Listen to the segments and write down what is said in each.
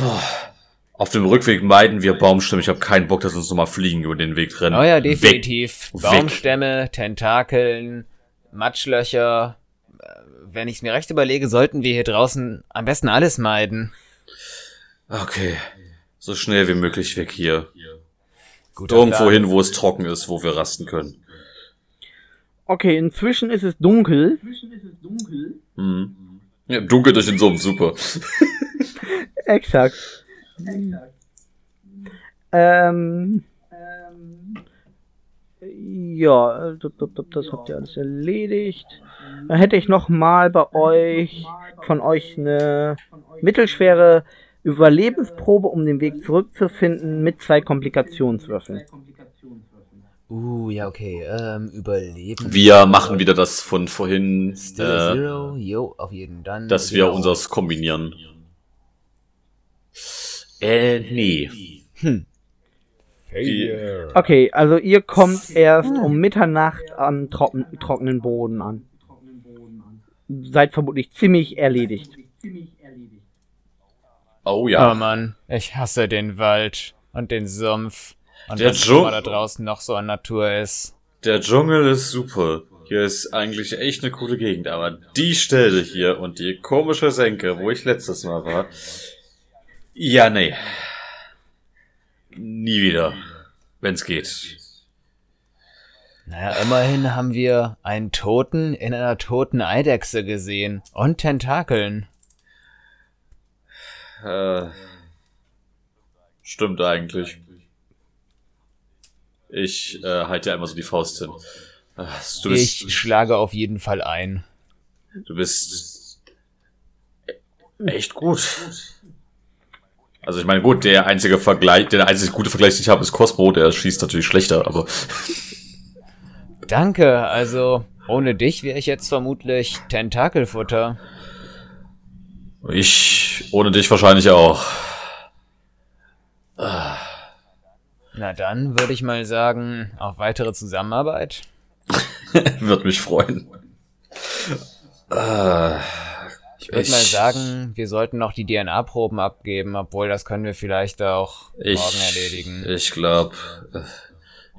Boah. Auf dem Rückweg meiden wir Baumstämme. Ich habe keinen Bock, dass uns nochmal Fliegen über den Weg rennen. Oh ja, definitiv. Weg. Baumstämme, Tentakeln, Matschlöcher. Äh, Wenn ich es mir recht überlege, sollten wir hier draußen am besten alles meiden. Okay. So schnell wie möglich weg hier. Guter Irgendwo Plan. hin, wo es trocken ist, wo wir rasten können. Okay, inzwischen ist es dunkel. Mhm. Ja, dunkel durch den Sumpf, super. Exakt. Ähm, ja, äh, das habt ihr alles erledigt. Dann hätte ich noch mal bei euch von euch eine mittelschwere Überlebensprobe, um den Weg zurückzufinden, mit zwei Komplikationswürfeln. Uh, ja, okay. Ähm, überleben. Wir machen wieder das von vorhin, Still äh, Zero. Jo, auf jeden dann. dass wir Genau. unseres kombinieren. Äh, nee. Failure. Okay, also ihr kommt erst um Mitternacht am trocken, trockenen Boden an. Seid vermutlich ziemlich erledigt. Oh Oh ja. Mann, ich hasse den Wald und den Sumpf. Und Der was Dschung- immer da draußen noch so an Natur ist. Der Dschungel ist super. Hier ist eigentlich echt eine coole Gegend, aber die Stelle hier und die komische Senke, wo ich letztes Mal war. Ja, nee. Nie wieder. Wenn's geht. Naja, immerhin haben wir einen Toten in einer toten Eidechse gesehen. Und Tentakeln. Äh, stimmt eigentlich. Ich äh, halte einmal so die Faust hin. Äh, bist, Ich schlage auf jeden Fall ein. du bist echt gut. Also ich meine, gut, der einzige Vergleich, der einzige gute Vergleich, den ich habe, ist Cosmo, der schießt natürlich schlechter, aber Danke, also ohne dich wäre ich jetzt vermutlich Tentakelfutter. ich ohne dich wahrscheinlich auch. Na dann würde ich mal sagen, auf weitere Zusammenarbeit. Wird mich freuen. Äh, Ich würde mal sagen, wir sollten noch die DNA-Proben abgeben, obwohl das können wir vielleicht auch morgen ich, erledigen. ich glaube,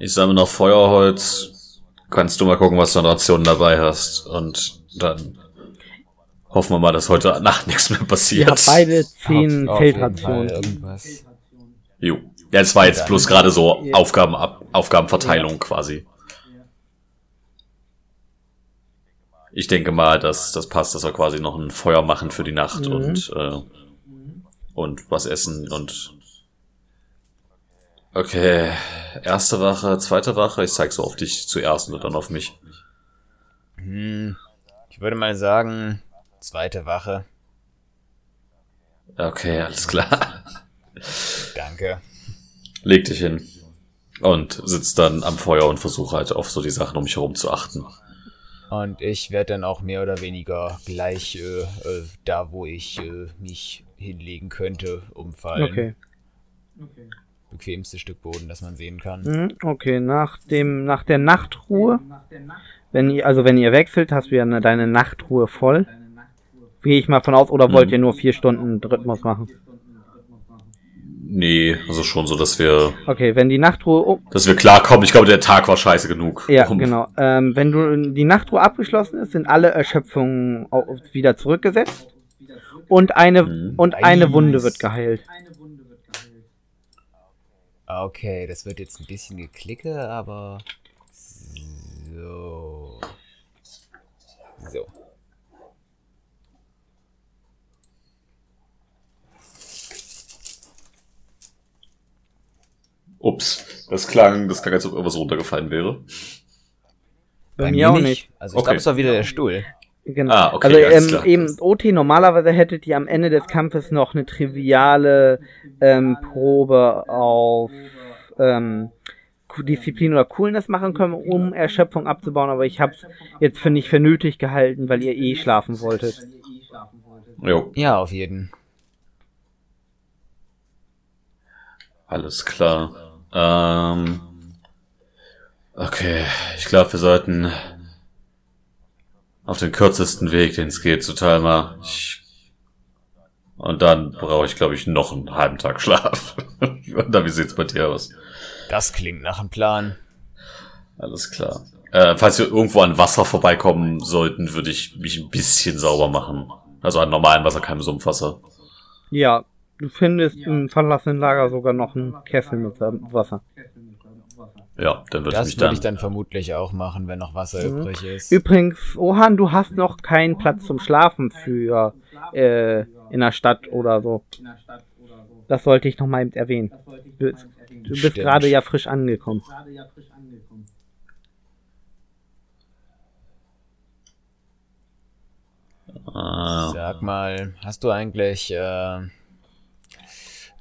ich sammle noch Feuerholz. Kannst du mal gucken, was du an Rationen dabei hast. Und dann hoffen wir mal, dass heute Nacht nichts mehr passiert. habt beide zehn Fall Feldrationen. Irgendwas. Jo. Ja, es war jetzt bloß gerade so. Aufgaben, Aufgabenverteilung quasi. Ich denke mal, dass das passt, dass wir quasi noch ein Feuer machen für die Nacht Mhm. und äh, und was essen und okay, erste Wache, zweite Wache. Ich zeig so auf dich zuerst und dann auf mich. Hm, ich würde mal sagen, zweite Wache. Okay, alles klar. Danke. Leg dich hin und sitzt dann am Feuer und versuche halt auf so die Sachen um mich herum zu achten. Und ich werde dann auch mehr oder weniger gleich äh, äh, da, wo ich äh, mich hinlegen könnte, umfallen. Okay. Bequemste Stück Boden, das man sehen kann. Mhm, Okay, nach dem, nach der Nachtruhe, wenn ihr, also wenn ihr wechselt, hast du ja eine, deine Nachtruhe voll. Gehe ich mal von aus, oder wollt Mhm. ihr nur vier Stunden Rhythmus machen? Nee, also schon so, dass wir, Okay, wenn die Nachtruhe, um, dass wir klarkommen. Ich glaube, der Tag war scheiße genug. ja, um- genau. Ähm, wenn du die Nachtruhe abgeschlossen ist, sind alle Erschöpfungen wieder zurückgesetzt. Und eine, Mhm. und eine. Wunde wird geheilt. Okay, das wird jetzt ein bisschen geklicke, aber so. So. Ups, das klang, das klang, als ob irgendwas runtergefallen wäre. Bei, mir auch nicht. Also ich Okay. glaube, es war wieder der Stuhl. Genau. Ah, okay, also alles ähm, eben OT, normalerweise hättet ihr am Ende des Kampfes noch eine triviale ähm, Probe auf ähm, Disziplin oder Coolness machen können, um Erschöpfung abzubauen, aber ich habe es jetzt für nicht für nötig gehalten, weil ihr eh schlafen wolltet. Jo, Ja, auf jeden. alles klar. Ähm, okay, ich glaube, wir sollten auf den kürzesten Weg, den es geht, zu Talma. Ich, Und dann brauche ich, glaube ich, noch einen halben Tag Schlaf. Und wie sieht's bei dir aus? Das klingt nach einem Plan. Alles klar. Äh, falls wir irgendwo an Wasser vorbeikommen sollten, würde ich mich ein bisschen sauber machen. Also an normalen Wasser, keinem Sumpfwasser. Ja, du findest im verlassenen Lager sogar noch einen Kessel mit Wasser. Ja, dann würde ich Das mich würde dann. ich dann vermutlich auch machen, wenn noch Wasser Mhm. übrig ist. Übrigens, Ohan, du hast noch keinen Platz zum Schlafen für äh, in der Stadt oder so. Das sollte ich noch mal eben erwähnen. Du, du bist gerade ja frisch angekommen. Ah, Sag mal, hast du eigentlich äh,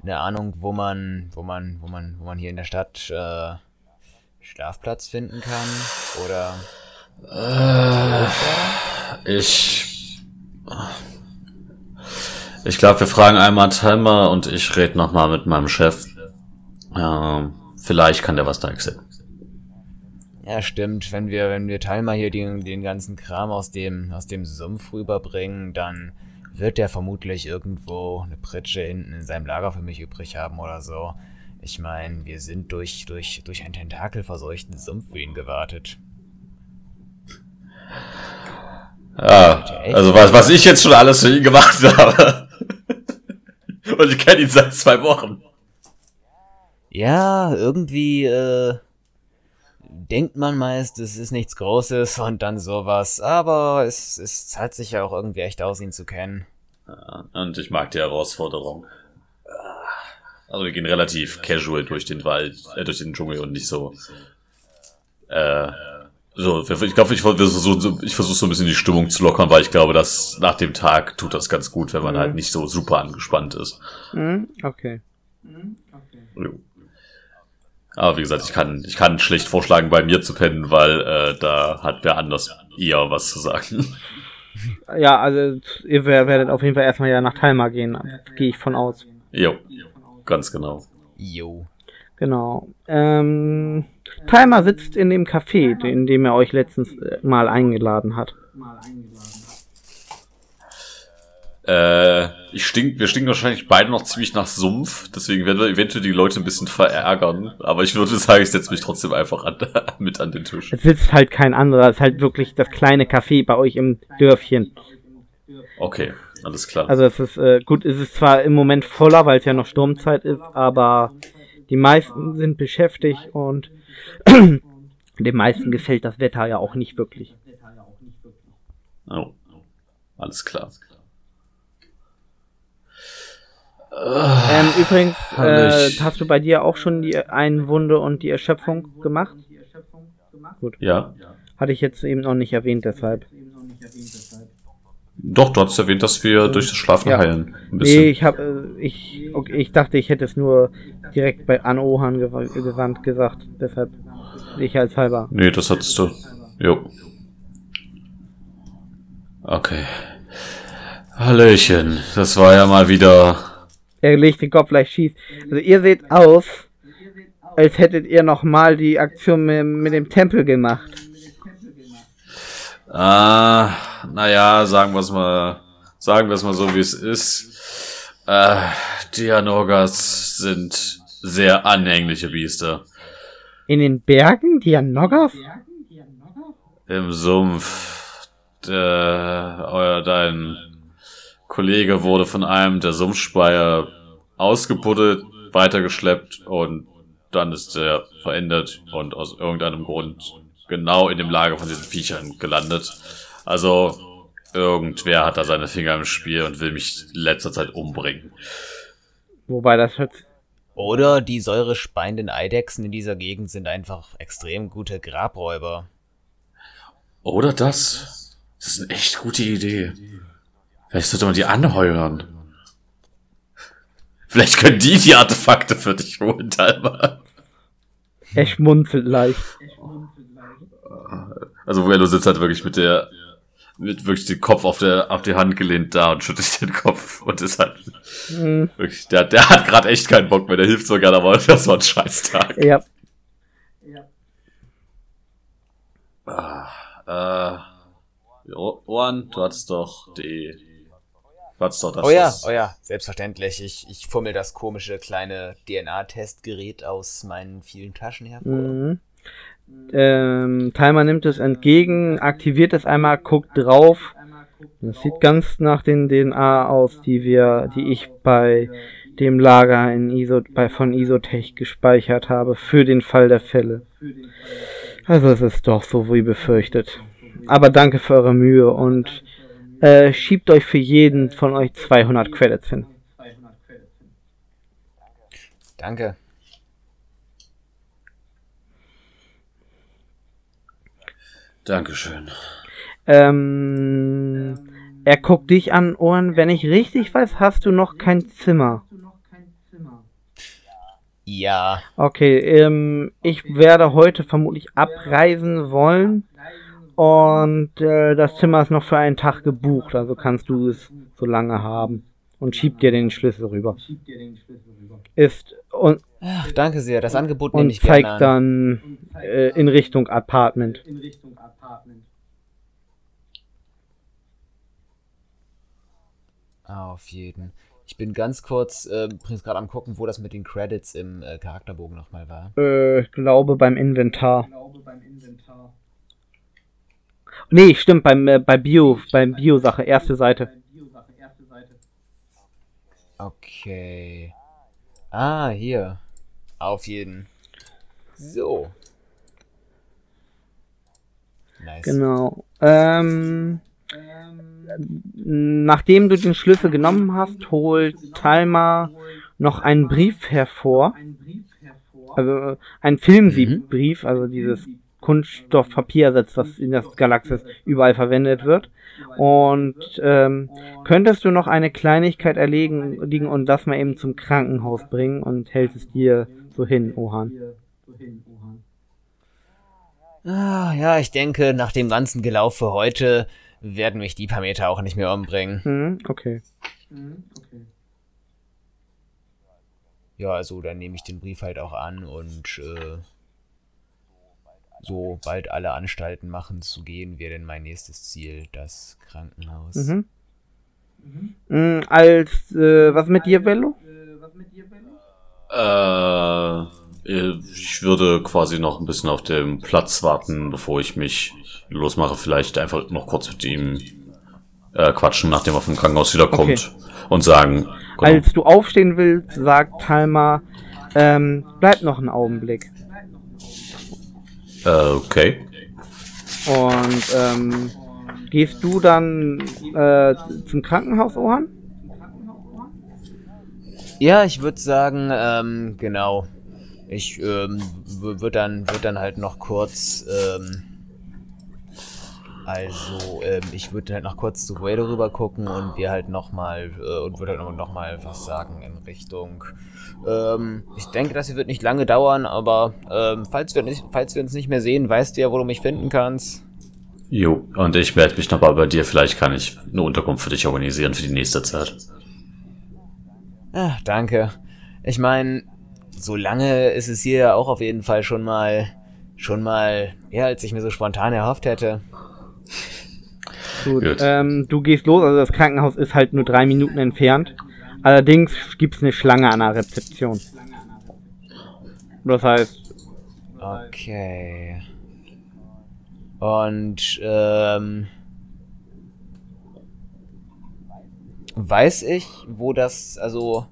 eine Ahnung, wo man, wo man, wo man, wo man hier in der Stadt äh, Schlafplatz finden kann? Oder ich. Ich glaube, wir fragen einmal Timer und ich rede nochmal mit meinem Chef. Ähm, vielleicht kann der was da erzählen. ja, stimmt. Wenn wir, wenn wir Talma hier den, den ganzen Kram aus dem, aus dem Sumpf rüberbringen, dann wird der vermutlich irgendwo eine Pritsche hinten in seinem Lager für mich übrig haben oder so. Ich meine, wir sind durch, durch, durch einen tentakelverseuchten Sumpf für ihn gewartet. Ja, echt? also was, was ich jetzt schon alles für ihn gemacht habe. Und ich kenne ihn seit zwei Wochen. Ja, irgendwie äh, denkt man meist, es ist nichts Großes und dann sowas, aber es, es zahlt sich ja auch irgendwie echt aus, ihn zu kennen. Ja, und ich mag die Herausforderung. Also wir gehen relativ casual durch den Wald, äh, durch den Dschungel und nicht so. Äh, so, ich glaube, ich versuche so, ich versuch so ein bisschen die Stimmung zu lockern, weil ich glaube, dass nach dem Tag tut das ganz gut, wenn man Mhm. halt nicht so super angespannt ist. Hm? Okay. Jo. Aber wie gesagt, ich kann, ich kann schlecht vorschlagen, bei mir zu pennen, weil äh, da hat wer anders eher was zu sagen. Ja, also ihr wer- werdet auf jeden Fall erstmal ja nach Talma gehen, gehe ich von aus. jo, ganz genau. Jo. Genau. Ähm, Talma sitzt in dem Café, in dem er euch letztens äh, mal eingeladen hat. Äh, ich stink, wir stinken wahrscheinlich beide noch ziemlich nach Sumpf, deswegen werden wir eventuell die Leute ein bisschen verärgern. Aber ich würde sagen, ich setze mich trotzdem einfach an, mit an den Tisch. Es sitzt halt kein anderer, es ist halt wirklich das kleine Café bei euch im Dörfchen. Okay, alles klar. Also es ist äh, gut, es ist zwar im Moment voller, weil es ja noch Sturmzeit ist, aber die meisten sind beschäftigt und den meisten gefällt das Wetter ja auch nicht wirklich. Oh, alles klar. Ähm, übrigens, äh, herrlich. hast du bei dir auch schon die Einwunde und die Erschöpfung gemacht? Ja. Hatte ich jetzt eben noch nicht erwähnt, deshalb. Doch, du hast erwähnt, dass wir durch das Schlafen Ja. heilen. Ein Nee, ich habe, äh, ich, okay, ich dachte, ich hätte es nur direkt bei an Ohan gew gewandt gesagt, deshalb sicherheitshalber. Nee, das hattest du. Jo. Okay. Hallöchen, das war ja mal wieder. Er legt den Kopf gleich schief. Also ihr seht aus, als hättet ihr nochmal die Aktion mit, mit dem Tempel gemacht. Ah, naja, sagen wir es mal, sagen wir es mal so, wie es ist. Äh, Dianogas sind sehr anhängliche Biester. In den Bergen, die Noggas? Im Sumpf. Der, euer, dein Kollege wurde von einem der Sumpfspeier ausgebuddelt, weitergeschleppt und dann ist er verändert und aus irgendeinem Grund genau in dem Lager von diesen Viechern gelandet. Also, irgendwer hat da seine Finger im Spiel und will mich in letzter Zeit umbringen. Wobei das hört, Oder die säurespeienden Eidechsen in dieser Gegend sind einfach extrem gute Grabräuber. Oder das? Das ist eine echt gute Idee. Vielleicht sollte man die anheuern. Vielleicht können die die Artefakte für dich holen, Talma. er schmunzelt leicht. Also Vuelo sitzt halt wirklich mit der, mit wirklich den Kopf auf der, auf die Hand gelehnt da und schüttelt den Kopf und ist halt Hm, wirklich, der, der hat gerade echt keinen Bock mehr, der hilft so gerne, aber das war ein Scheißtag. ja. Äh, Jo- Ohren, du hattest doch die Was doch das Oh ja, ist. oh ja, selbstverständlich. Ich, ich fummel das komische kleine DNA-Testgerät aus meinen vielen Taschen hervor. Mhm. Ähm, Timer nimmt es entgegen, aktiviert es einmal, guckt drauf. Das sieht ganz nach den DNA aus, die wir, die ich bei dem Lager in Iso, bei, von Isotech gespeichert habe, für den Fall der Fälle. Also es ist doch so wie befürchtet. Aber danke für eure Mühe und äh, schiebt euch für jeden von euch 200 Credits hin. Danke. Dankeschön. Ähm, er guckt dich an, Ohren. Wenn ich richtig weiß, hast du noch kein Zimmer. Ja, Okay, ähm, ich werde heute vermutlich abreisen wollen. Und äh, das Zimmer ist noch für einen Tag gebucht, also kannst du es so lange haben. Und schieb dir den Schlüssel rüber. Ist und, Ach, danke sehr. Das Angebot nehme und ich gerne zeigt an. dann äh, in Richtung Apartment. Ah, auf jeden. Ich bin ganz kurz, äh, übrigens gerade am gucken, wo das mit den Credits im äh, Charakterbogen nochmal war. Äh, ich glaube beim Inventar. Nee, stimmt, beim äh, bei Bio, beim Bio-Sache, erste Seite. Okay. Ah, hier. Auf jeden. So. Nice. Genau. Ähm, nachdem du den Schlüssel genommen hast, holt Talma noch einen Brief hervor. Also äh, ein Filmsiebbrief, also dieses Kunststoffpapiersatz, das in der Galaxis überall verwendet wird. Und ähm, könntest du noch eine Kleinigkeit erlegen liegen und das mal eben zum Krankenhaus bringen und hält es dir so hin, Ohan. Ah, ja, ich denke, nach dem ganzen Gelaufe heute werden mich die paar Meter auch nicht mehr umbringen. Hm, okay. Ja, also dann nehme ich den Brief halt auch an und äh, sobald alle Anstalten machen zu gehen, wäre dann mein nächstes Ziel das Krankenhaus. Mhm. Mhm, als, äh, was mit dir, Vello? Äh, ich würde quasi noch ein bisschen auf dem Platz warten, bevor ich mich losmache. Vielleicht einfach noch kurz mit ihm äh, quatschen, nachdem er vom Krankenhaus wiederkommt. Und sagen, genau, Als du aufstehen willst, sagt Talma, ähm, bleib noch einen Augenblick. Äh, okay. Und ähm, gehst du dann äh, zum Krankenhaus, Ohan? Ja, ich würde sagen, ähm, genau. Ich ähm, würde dann, würd dann halt noch kurz, ähm, also ähm, ich würde halt noch kurz zu Guido rüber gucken und wir halt nochmal, äh, und würde halt nochmal was sagen in Richtung, ähm, ich denke, das hier wird nicht lange dauern, aber ähm, falls, wir nicht, falls wir uns nicht mehr sehen, weißt du ja, wo du mich finden kannst. Jo, und ich melde mich nochmal bei dir. Vielleicht kann ich eine Unterkunft für dich organisieren für die nächste Zeit. Ah, danke. Ich meine, so lange ist es hier ja auch auf jeden Fall schon mal, schon mal mehr, als ich mir so spontan erhofft hätte. Gut. Gut. Ähm, du gehst los, also das Krankenhaus ist halt nur drei Minuten entfernt. Allerdings gibt's eine Schlange an der Rezeption. Das heißt, Okay. Und, ähm. Weiß ich, wo das, also.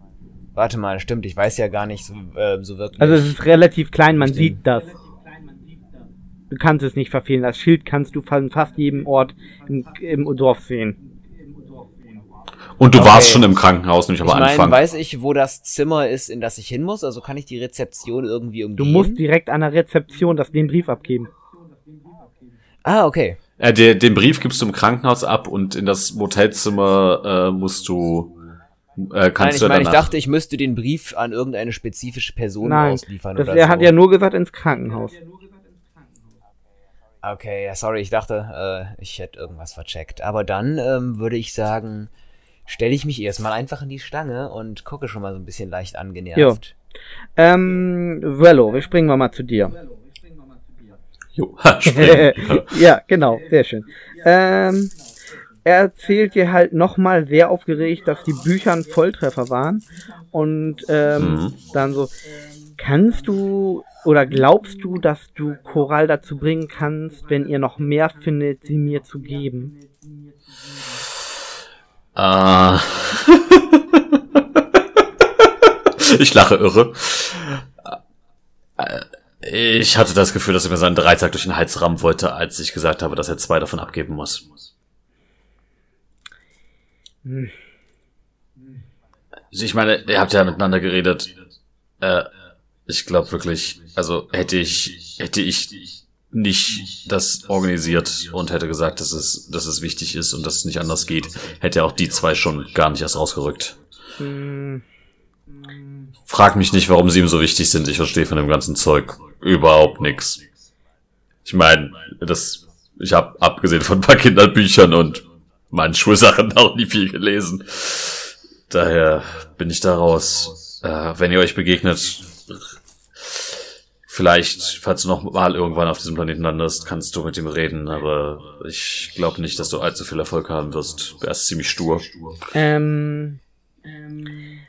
Warte mal, stimmt, ich weiß ja gar nicht so, äh, so wirklich. also es ist relativ klein, man sieht das. Du kannst es nicht verfehlen. Das Schild kannst du von fast jedem Ort im, im Dorf sehen. Und du Okay. warst schon im Krankenhaus, nämlich ich am meine, Anfang. weiß ich, wo das Zimmer ist, in das ich hin muss? Also kann ich die Rezeption irgendwie Du umgehen? musst direkt an der Rezeption das, den Brief abgeben. Ah, okay. Äh, der, den Brief gibst du im Krankenhaus ab und in das Motelzimmer äh, musst du. Äh, Nein, kannst ich du meine, ich dachte, ich müsste den Brief an irgendeine spezifische Person Nein, ausliefern das, oder er so. hat ja nur gesagt ins Krankenhaus. Okay, ja, sorry, ich dachte, äh, ich hätte irgendwas vercheckt. Aber dann ähm, würde ich sagen, stelle ich mich erstmal einfach in die Stange und gucke schon mal so ein bisschen leicht angenervt. Ähm, Vello, wir springen wir mal zu dir. Jo, ja, genau, sehr schön. Ähm, er erzählt dir halt nochmal sehr aufgeregt, dass die Bücher ein Volltreffer waren. Und ähm, mhm. dann so, kannst du oder glaubst du, dass du Choral dazu bringen kannst, wenn ihr noch mehr findet, sie mir zu geben? Ah. ich lache irre. Ich hatte das Gefühl, dass er mir seinen Dreizack durch den Hals rammen wollte, als ich gesagt habe, dass er zwei davon abgeben muss. Hm. Ich meine, ihr habt ja miteinander geredet. Äh, ich glaube wirklich, also hätte ich, hätte ich nicht das organisiert und hätte gesagt, dass es, dass es wichtig ist und dass es nicht anders geht, hätte auch die zwei schon gar nicht erst rausgerückt. Frag mich nicht, warum sie ihm so wichtig sind. Ich verstehe von dem ganzen Zeug überhaupt nix. Ich meine, das, ich habe abgesehen von ein paar Kinderbüchern und meinen Schulsachen auch nie viel gelesen. Daher bin ich da raus. Äh, wenn ihr euch begegnet, vielleicht, falls du noch mal irgendwann auf diesem Planeten landest, kannst du mit ihm reden, aber ich glaube nicht, dass du allzu viel Erfolg haben wirst. Er ist ziemlich stur. Ähm, ähm,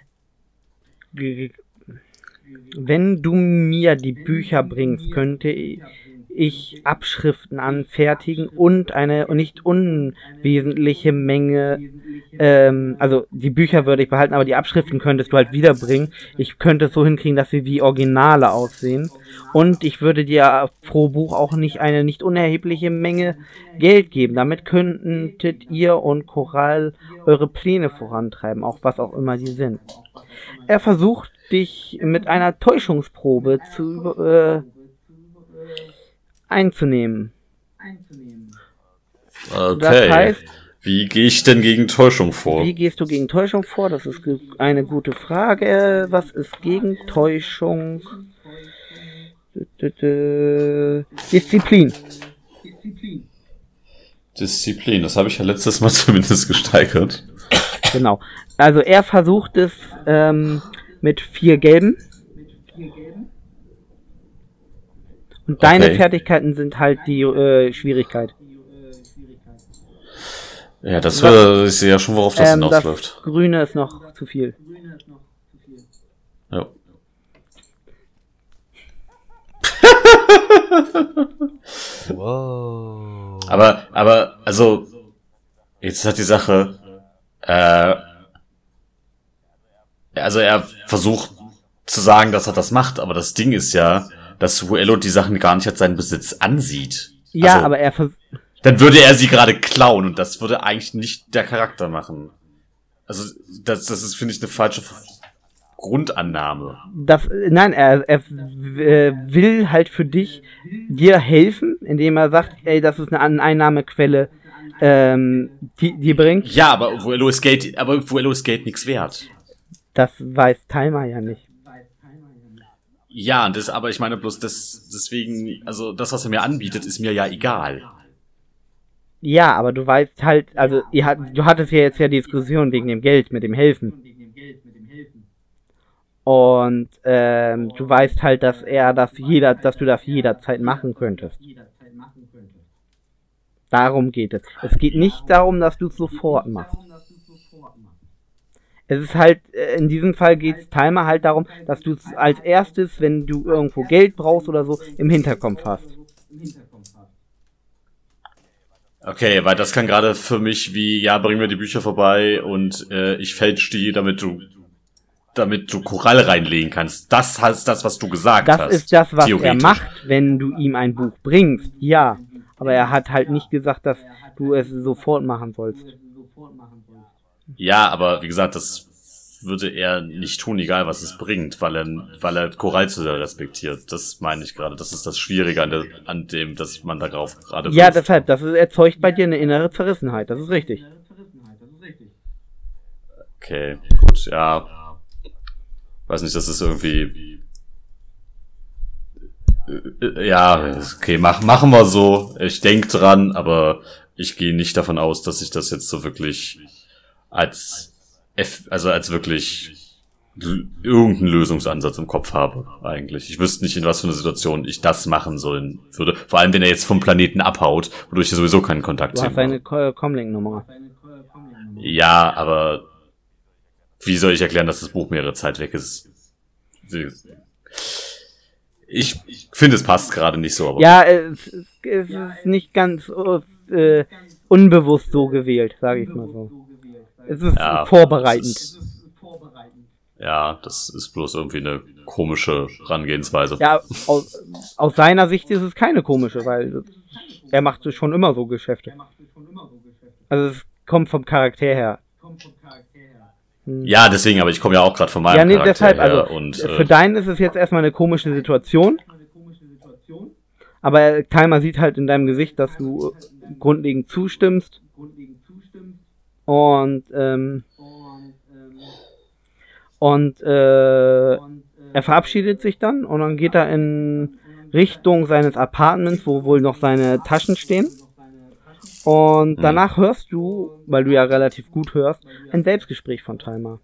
wenn du mir die Bücher bringst, könnte ich Abschriften anfertigen und eine nicht unwesentliche Menge, ähm, also die Bücher würde ich behalten, aber die Abschriften könntest du halt wiederbringen. Ich könnte es so hinkriegen, dass sie wie Originale aussehen. Und ich würde dir pro Buch auch nicht eine nicht unerhebliche Menge Geld geben. Damit könntet ihr und Choral eure Pläne vorantreiben, auch was auch immer die sind. Er versucht dich mit einer Täuschungsprobe zu äh, einzunehmen. Okay. Das heißt, wie gehe ich denn gegen Täuschung vor? Wie gehst du gegen Täuschung vor? Das ist eine gute Frage. Was ist gegen Täuschung? Disziplin. Disziplin, das habe ich ja letztes Mal zumindest gesteigert. Genau. Also er versucht es ähm, mit vier gelben. Und deine okay. Fertigkeiten sind halt die äh, Schwierigkeit. Ja, das war, ich sehe ja schon, worauf das ähm, hinausläuft. Das Grüne ist noch zu viel. Ja. wow. Aber, aber, also, jetzt hat die Sache, äh, also er versucht zu sagen, dass er das macht, aber das Ding ist ja, dass Ruello die Sachen gar nicht als seinen Besitz ansieht. Ja, also, aber er dann würde er sie gerade klauen und das würde eigentlich nicht der Charakter machen. Also das, das ist finde ich eine falsche Grundannahme. Das, nein, er, er äh, will halt für dich dir helfen, indem er sagt, ey, das ist eine Einnahmequelle, ähm, die, die bringt. Ja, aber Vuelo ist Geld, aber Vuelo ist Geld nichts wert. Das weiß Timer ja nicht. Ja, das, aber ich meine bloß, das, deswegen, also das, was er mir anbietet, ist mir ja egal. Ja, aber du weißt halt, also ihr hat, du hattest ja jetzt ja Diskussion wegen dem Geld mit dem Helfen. Und ähm, du weißt halt, dass er das jeder, dass du das jederzeit machen könntest. Darum geht es. Es geht nicht darum, dass du es sofort machst es ist halt, äh, in diesem Fall geht es Timer halt darum, dass du es als erstes, wenn du irgendwo Geld brauchst oder so, im Hinterkopf hast. Okay, weil das kann gerade für mich wie, ja, bring mir die Bücher vorbei und äh, ich fälsch die, damit du damit du Korall reinlegen kannst. Das heißt das, was du gesagt das hast. Das ist das, was er macht, wenn du ihm ein Buch bringst. Ja. Aber er hat halt nicht gesagt, dass du es sofort machen sollst. Ja, aber wie gesagt, das würde er nicht tun, egal was es bringt, weil er, weil er Choral zu sehr respektiert. Das meine ich gerade. Das ist das Schwierige an, der, an dem, dass man darauf gerade. Ja, deshalb, das erzeugt bei dir eine innere Zerrissenheit. Das ist richtig. Okay, gut, ja. Weiß nicht, das ist irgendwie. Äh, ja, okay, mach, machen wir so. Ich denk dran, aber ich gehe nicht davon aus, dass ich das jetzt so wirklich als, also als wirklich irgendeinen Lösungsansatz im Kopf habe, eigentlich. Ich wüsste nicht, in was für einer Situation ich das machen sollen würde. Vor allem, wenn er jetzt vom Planeten abhaut, wodurch ich sowieso keinen Kontakt habe. Du hast eine Comlink-Nummer. Ja, aber wie soll ich erklären, dass das Buch mehrere Zeit weg ist? Ich finde, es passt gerade nicht so. Aber ja, es, es ist nicht ganz äh, unbewusst so gewählt, sage ich mal so. Es ist ja, vorbereitend. Es ist, ja, das ist bloß irgendwie eine komische Herangehensweise. Ja, aus, aus seiner Sicht ist es keine komische, weil er macht schon immer so Geschäfte. Also es kommt vom Charakter her. Hm. Ja, deswegen, aber ich komme ja auch gerade von meinem ja, nee, Charakter deshalb, her. Also, und, für äh, deinen ist es jetzt erstmal eine komische Situation. Aber Timer sieht halt in deinem Gesicht, dass du grundlegend zustimmst. Und, ähm, und, äh, er verabschiedet sich dann und dann geht er in Richtung seines Apartments, wo wohl noch seine Taschen stehen. Und mhm. danach hörst du, weil du ja relativ gut hörst, ein Selbstgespräch von Timer.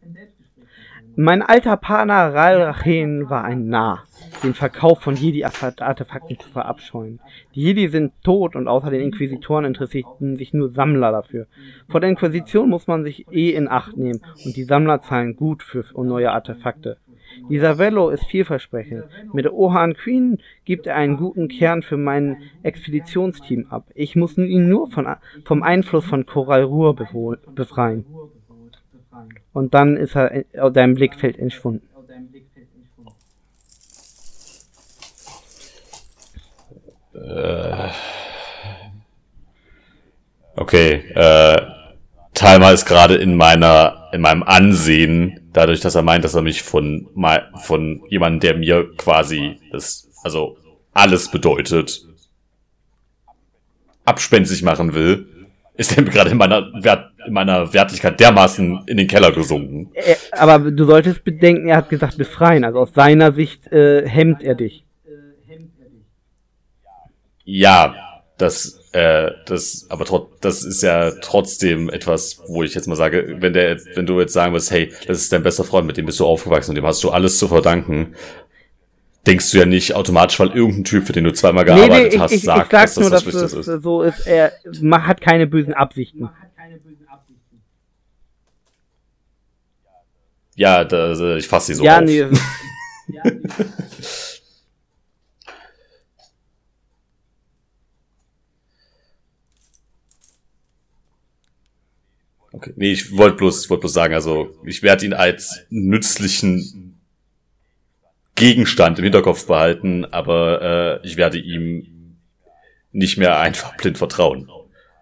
Mein alter Partner Ral Rachen war ein Narr, den Verkauf von Jedi-Artefakten zu verabscheuen. Die Jedi sind tot und außer den Inquisitoren interessierten sich nur Sammler dafür. Vor der Inquisition muss man sich eh in Acht nehmen und die Sammler zahlen gut für neue Artefakte. Dieser Velo ist vielversprechend. Mit Ohan Queen gibt er einen guten Kern für mein Expeditionsteam ab. Ich muss ihn nur von, vom Einfluss von Coral Ruhr befreien. Und dann ist er aus deinem Blickfeld entschwunden. Äh, okay, äh, Talma ist gerade in meiner, in meinem Ansehen dadurch, dass er meint, dass er mich von, von jemandem, der mir quasi das, also alles bedeutet, abspenstig machen will, ist er gerade in meiner, Wert, in meiner Wertigkeit dermaßen in den Keller gesunken. Äh, aber du solltest bedenken, er hat gesagt befreien. Also aus seiner Sicht äh, hemmt er dich. Ja, das äh, das, aber trot, das ist ja trotzdem etwas, wo ich jetzt mal sage, wenn der, wenn du jetzt sagen wirst, hey, das ist dein bester Freund, mit dem bist du aufgewachsen und dem hast du alles zu verdanken, denkst du ja nicht automatisch, weil irgendein Typ, für den du zweimal gearbeitet nee, nee, ich, hast, ich, sagt, ich dass das nur, das dass es ist. so ist. Er hat keine bösen Absichten. Ja, das, ich fasse sie so ja, auf. Nee, ja, nee. Okay. Nee, ich wollte bloß, wollte bloß sagen, also ich werde ihn als nützlichen Gegenstand im Hinterkopf behalten, aber äh, ich werde ihm nicht mehr einfach blind vertrauen.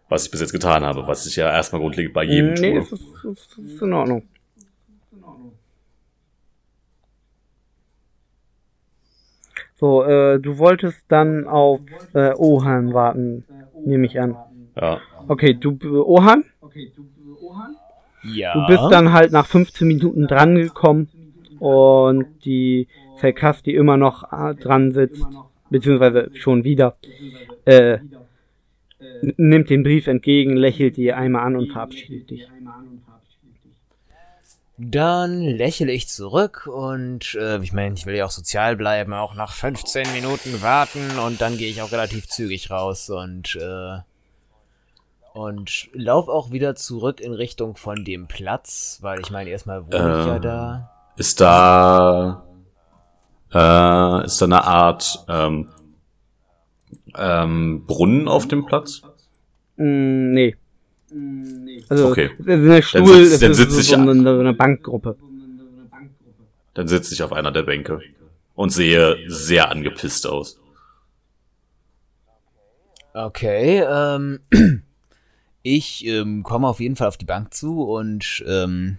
Was ich bis jetzt getan habe, was ich ja erstmal grundlegend bei jedem nee, tue. Nee, ist, ist, ist in Ordnung. So, äh, du wolltest dann auf äh, Ohan warten, nehme ich an. Ja. Okay, du Ohan? Okay, du ja. Du bist dann halt nach 15 Minuten dran gekommen und die Felkas, die immer noch äh, dran sitzt, beziehungsweise schon wieder, äh, nimmt den Brief entgegen, lächelt dir einmal an und verabschiedet dich. Dann lächle ich zurück und äh, ich meine, ich will ja auch sozial bleiben, auch nach 15 Minuten warten und dann gehe ich auch relativ zügig raus und äh, und lauf auch wieder zurück in Richtung von dem Platz, weil ich meine, erstmal wohne äh, ich ja ähm, da. Ist da, äh, ist da eine Art ähm, ähm, Brunnen auf dem Platz? Mm, nee. Also, okay. Eine Stuhl, dann, sitz, dann sitze ich so eine, eine Bankgruppe. Dann sitze ich auf einer der Bänke und sehe sehr angepisst aus. Okay, ähm, Ich ähm, komme auf jeden Fall auf die Bank zu und ähm,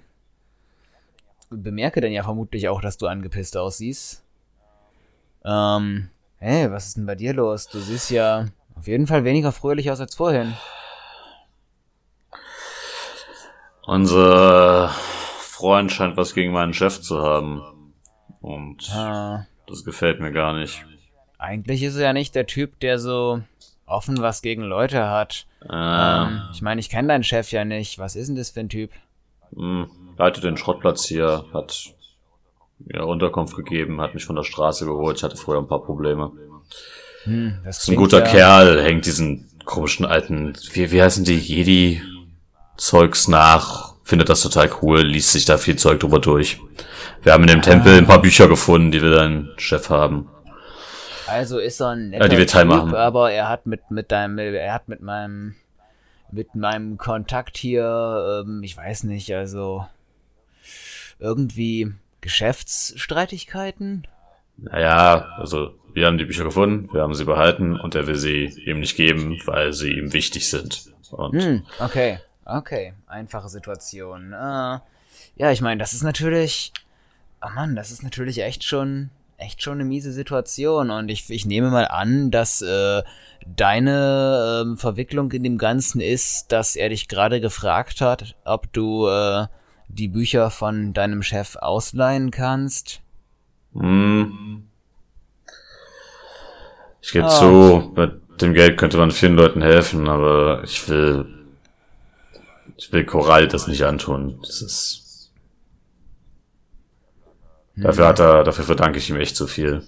bemerke dann ja vermutlich auch, dass du angepisst aussiehst. Ähm, hey, was ist denn bei dir los? Du siehst ja auf jeden Fall weniger fröhlich aus als vorhin. Unser Freund scheint was gegen meinen Chef zu haben. Und ah. das gefällt mir gar nicht. Eigentlich ist er ja nicht der Typ, der so offen was gegen Leute hat. Ähm, ähm, ich meine, ich kenne deinen Chef ja nicht. Was ist denn das für ein Typ? Hm, leitet den Schrottplatz hier, hat mir Unterkunft gegeben, hat mich von der Straße geholt. Ich hatte früher ein paar Probleme. Hm, das ist ein guter ja Kerl, hängt diesen komischen alten, wie, wie heißen die, Jedi? Zeugs nach, findet das total cool, liest sich da viel Zeug drüber durch. Wir haben in dem Tempel ein paar Bücher gefunden, die wir deinen Chef haben. Also ist er ein netter Ja, die wir typ, machen. aber er hat mit, mit deinem, er hat mit meinem, mit meinem Kontakt hier, ähm, ich weiß nicht, also irgendwie Geschäftsstreitigkeiten? Naja, also wir haben die Bücher gefunden, wir haben sie behalten und er will sie ihm nicht geben, weil sie ihm wichtig sind. Und Hm, okay, okay, einfache Situation. Ah, ja, ich meine, das ist natürlich, oh Mann, das ist natürlich echt schon, echt schon eine miese Situation und ich, ich nehme mal an, dass äh, deine ähm, Verwicklung in dem Ganzen ist, dass er dich gerade gefragt hat, ob du äh, die Bücher von deinem Chef ausleihen kannst. Hm. Ich gebe Ah. zu, mit dem Geld könnte man vielen Leuten helfen, aber ich will, ich will Korall das nicht antun. Das ist, dafür hat er, dafür verdanke ich ihm echt zu viel.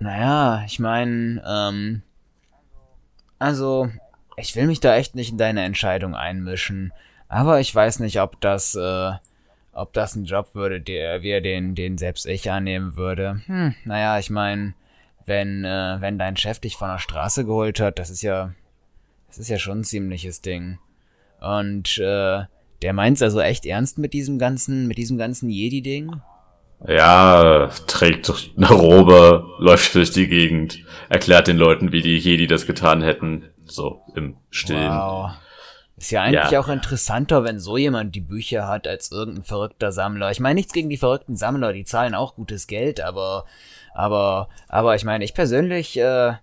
Naja, ich meine, ähm, also, ich will mich da echt nicht in deine Entscheidung einmischen, aber ich weiß nicht, ob das, äh, ob das ein Job würde, der, wir den, den selbst ich annehmen würde. Hm, naja, ich meine, wenn, äh, wenn dein Chef dich von der Straße geholt hat, das ist ja, das ist ja schon ein ziemliches Ding. Und, äh, der meint's also echt ernst mit diesem ganzen, mit diesem ganzen Jedi-Ding? Ja, trägt eine Robe, läuft durch die Gegend, erklärt den Leuten, wie die Jedi das getan hätten, so im Stillen. Wow. Ist ja eigentlich Ja. auch interessanter, wenn so jemand die Bücher hat, als irgendein verrückter Sammler. Ich meine nichts gegen die verrückten Sammler, die zahlen auch gutes Geld, aber, aber, aber ich meine, ich persönlich, äh,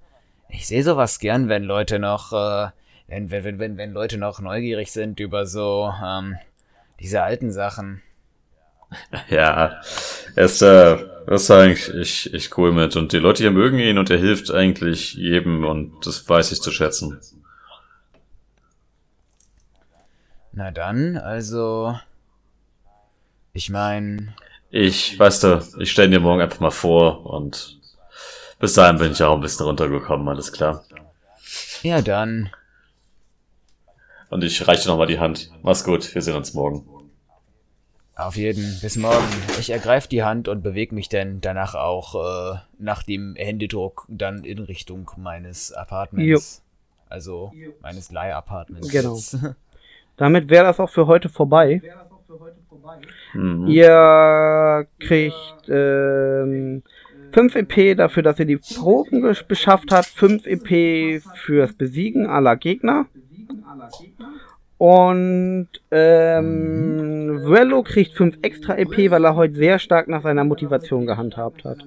ich sehe sowas gern, wenn Leute noch, äh, wenn, wenn, wenn, wenn, Leute noch neugierig sind über so, ähm, diese alten Sachen. Ja, er ist da, das ist eigentlich echt, echt cool mit. Und die Leute hier mögen ihn und er hilft eigentlich jedem und das weiß ich zu schätzen. Na dann, also, ich meine, Ich, weißt du, ich stelle dir morgen einfach mal vor und bis dahin bin ich auch ein bisschen runtergekommen, alles klar. ja dann, Und ich reiche dir nochmal die Hand. Mach's gut, wir sehen uns morgen. Auf jeden. Bis morgen. Ich ergreife die Hand und bewege mich dann danach auch äh, nach dem Händedruck dann in Richtung meines Apartments. Also meines Leihapartments. Genau. Damit wäre das auch für heute vorbei. Mhm. Ihr kriegt ähm, 5 EP dafür, dass ihr die Proben beschafft habt, 5 EP fürs Besiegen aller Gegner. Und ähm, Vuelo kriegt 5 extra EP, weil er heute sehr stark nach seiner Motivation gehandhabt hat.